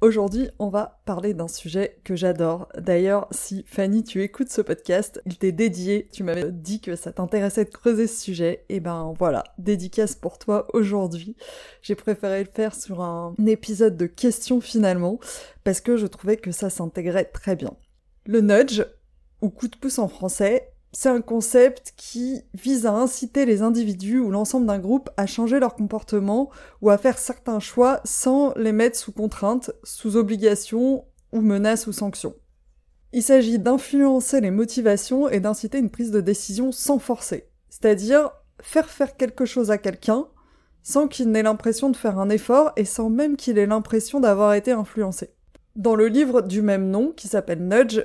Aujourd'hui, on va parler d'un sujet que j'adore. D'ailleurs, si Fanny, tu écoutes ce podcast, il t'est dédié. Tu m'avais dit que ça t'intéressait de creuser ce sujet. Et ben voilà, dédicace pour toi aujourd'hui. J'ai préféré le faire sur un épisode de questions finalement, parce que je trouvais que ça s'intégrait très bien. Le nudge, ou coup de pouce en français, c'est un concept qui vise à inciter les individus ou l'ensemble d'un groupe à changer leur comportement ou à faire certains choix sans les mettre sous contrainte, sous obligation ou menace ou sanction. Il s'agit d'influencer les motivations et d'inciter une prise de décision sans forcer, c'est-à-dire faire faire quelque chose à quelqu'un sans qu'il n'ait l'impression de faire un effort et sans même qu'il ait l'impression d'avoir été influencé. Dans le livre du même nom, qui s'appelle Nudge,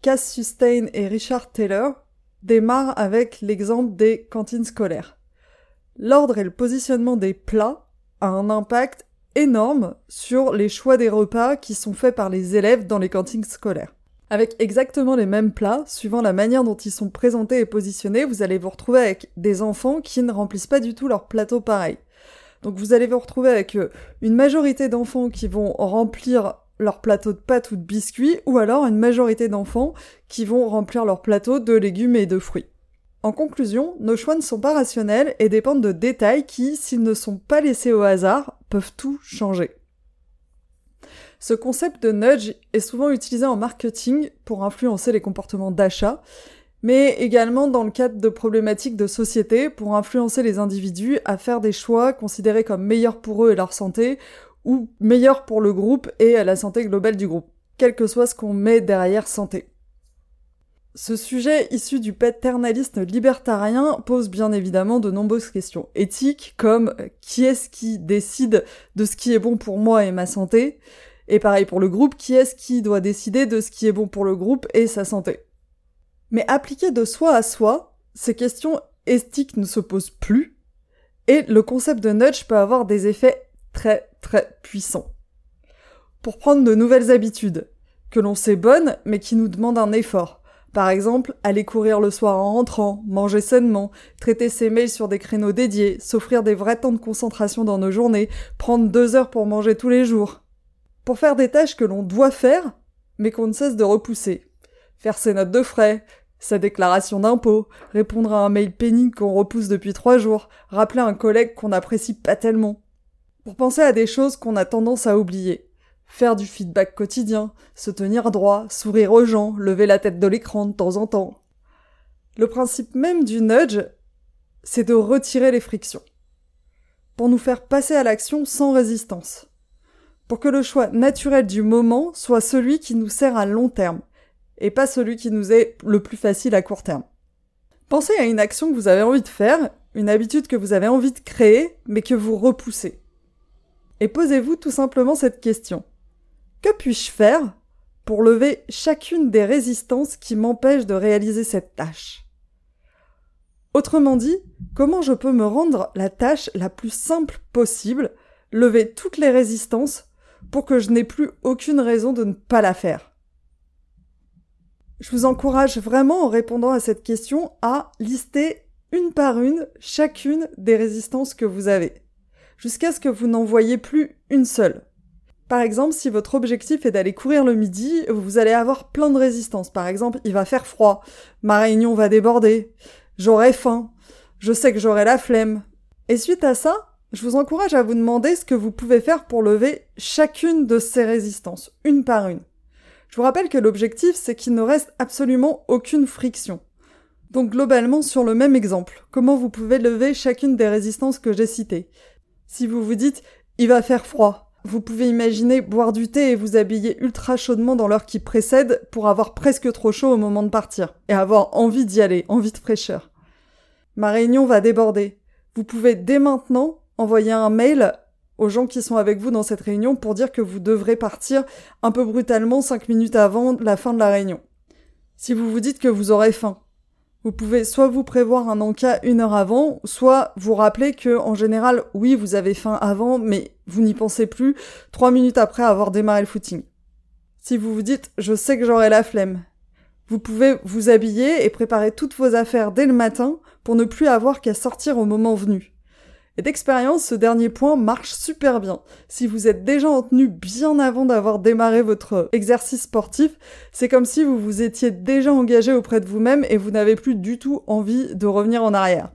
Cass Sustain et Richard Taylor démarre avec l'exemple des cantines scolaires. L'ordre et le positionnement des plats a un impact énorme sur les choix des repas qui sont faits par les élèves dans les cantines scolaires. Avec exactement les mêmes plats, suivant la manière dont ils sont présentés et positionnés, vous allez vous retrouver avec des enfants qui ne remplissent pas du tout leur plateau pareil. Donc vous allez vous retrouver avec euh, une majorité d'enfants qui vont remplir leur plateau de pâtes ou de biscuits, ou alors une majorité d'enfants qui vont remplir leur plateau de légumes et de fruits. En conclusion, nos choix ne sont pas rationnels et dépendent de détails qui, s'ils ne sont pas laissés au hasard, peuvent tout changer. Ce concept de nudge est souvent utilisé en marketing pour influencer les comportements d'achat, mais également dans le cadre de problématiques de société pour influencer les individus à faire des choix considérés comme meilleurs pour eux et leur santé, ou meilleur pour le groupe et la santé globale du groupe, quel que soit ce qu'on met derrière santé. Ce sujet issu du paternalisme libertarien pose bien évidemment de nombreuses questions éthiques comme qui est-ce qui décide de ce qui est bon pour moi et ma santé? Et pareil pour le groupe, qui est-ce qui doit décider de ce qui est bon pour le groupe et sa santé? Mais appliquées de soi à soi, ces questions éthiques ne se posent plus et le concept de nudge peut avoir des effets très très puissant. Pour prendre de nouvelles habitudes, que l'on sait bonnes, mais qui nous demandent un effort. Par exemple, aller courir le soir en rentrant, manger sainement, traiter ses mails sur des créneaux dédiés, s'offrir des vrais temps de concentration dans nos journées, prendre deux heures pour manger tous les jours. Pour faire des tâches que l'on doit faire, mais qu'on ne cesse de repousser. Faire ses notes de frais, sa déclaration d'impôt, répondre à un mail pénible qu'on repousse depuis trois jours, rappeler un collègue qu'on n'apprécie pas tellement. Pour penser à des choses qu'on a tendance à oublier. Faire du feedback quotidien, se tenir droit, sourire aux gens, lever la tête de l'écran de temps en temps. Le principe même du nudge, c'est de retirer les frictions. Pour nous faire passer à l'action sans résistance. Pour que le choix naturel du moment soit celui qui nous sert à long terme, et pas celui qui nous est le plus facile à court terme. Pensez à une action que vous avez envie de faire, une habitude que vous avez envie de créer, mais que vous repoussez et posez-vous tout simplement cette question. Que puis-je faire pour lever chacune des résistances qui m'empêchent de réaliser cette tâche? Autrement dit, comment je peux me rendre la tâche la plus simple possible, lever toutes les résistances pour que je n'ai plus aucune raison de ne pas la faire? Je vous encourage vraiment en répondant à cette question à lister une par une chacune des résistances que vous avez jusqu'à ce que vous n'en voyez plus une seule. Par exemple, si votre objectif est d'aller courir le midi, vous allez avoir plein de résistances. Par exemple, il va faire froid, ma réunion va déborder, j'aurai faim, je sais que j'aurai la flemme. Et suite à ça, je vous encourage à vous demander ce que vous pouvez faire pour lever chacune de ces résistances, une par une. Je vous rappelle que l'objectif, c'est qu'il ne reste absolument aucune friction. Donc globalement, sur le même exemple, comment vous pouvez lever chacune des résistances que j'ai citées? Si vous vous dites « il va faire froid », vous pouvez imaginer boire du thé et vous habiller ultra chaudement dans l'heure qui précède pour avoir presque trop chaud au moment de partir et avoir envie d'y aller, envie de fraîcheur. Ma réunion va déborder. Vous pouvez dès maintenant envoyer un mail aux gens qui sont avec vous dans cette réunion pour dire que vous devrez partir un peu brutalement 5 minutes avant la fin de la réunion. Si vous vous dites que vous aurez faim, vous pouvez soit vous prévoir un encas une heure avant, soit vous rappeler que, en général, oui, vous avez faim avant, mais vous n'y pensez plus trois minutes après avoir démarré le footing. Si vous vous dites, je sais que j'aurai la flemme, vous pouvez vous habiller et préparer toutes vos affaires dès le matin pour ne plus avoir qu'à sortir au moment venu. Et d'expérience, ce dernier point marche super bien. Si vous êtes déjà en tenue bien avant d'avoir démarré votre exercice sportif, c'est comme si vous vous étiez déjà engagé auprès de vous-même et vous n'avez plus du tout envie de revenir en arrière.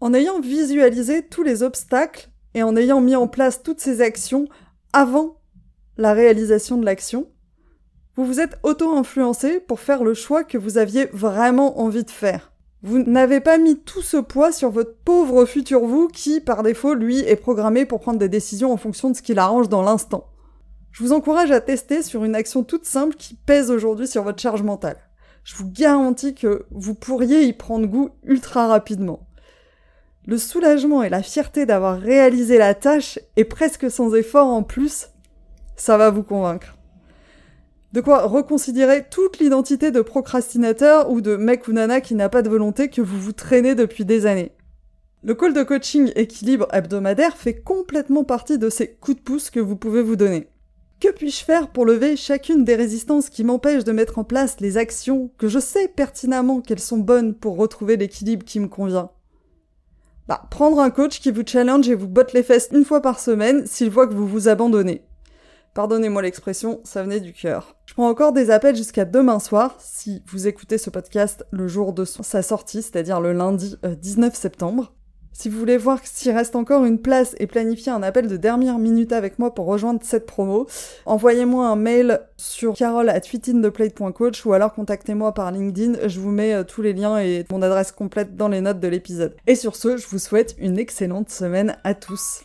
En ayant visualisé tous les obstacles et en ayant mis en place toutes ces actions avant la réalisation de l'action, vous vous êtes auto-influencé pour faire le choix que vous aviez vraiment envie de faire. Vous n'avez pas mis tout ce poids sur votre pauvre futur vous qui, par défaut, lui, est programmé pour prendre des décisions en fonction de ce qu'il arrange dans l'instant. Je vous encourage à tester sur une action toute simple qui pèse aujourd'hui sur votre charge mentale. Je vous garantis que vous pourriez y prendre goût ultra rapidement. Le soulagement et la fierté d'avoir réalisé la tâche, et presque sans effort en plus, ça va vous convaincre. De quoi reconsidérer toute l'identité de procrastinateur ou de mec ou nana qui n'a pas de volonté que vous vous traînez depuis des années. Le call de coaching équilibre hebdomadaire fait complètement partie de ces coups de pouce que vous pouvez vous donner. Que puis-je faire pour lever chacune des résistances qui m'empêchent de mettre en place les actions que je sais pertinemment qu'elles sont bonnes pour retrouver l'équilibre qui me convient? Bah, prendre un coach qui vous challenge et vous botte les fesses une fois par semaine s'il voit que vous vous abandonnez. Pardonnez-moi l'expression, ça venait du cœur. Je prends encore des appels jusqu'à demain soir, si vous écoutez ce podcast le jour de sa sortie, c'est-à-dire le lundi 19 euh, septembre. Si vous voulez voir s'il reste encore une place et planifier un appel de dernière minute avec moi pour rejoindre cette promo, envoyez-moi un mail sur carole at ou alors contactez-moi par LinkedIn, je vous mets euh, tous les liens et mon adresse complète dans les notes de l'épisode. Et sur ce, je vous souhaite une excellente semaine à tous.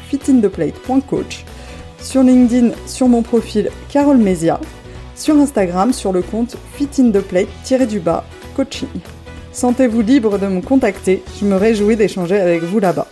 fitintheplate.coach, sur LinkedIn sur mon profil Carole Mesia, sur Instagram sur le compte fitintheplate-du-bas coaching. Sentez-vous libre de me contacter, je me réjouis d'échanger avec vous là-bas.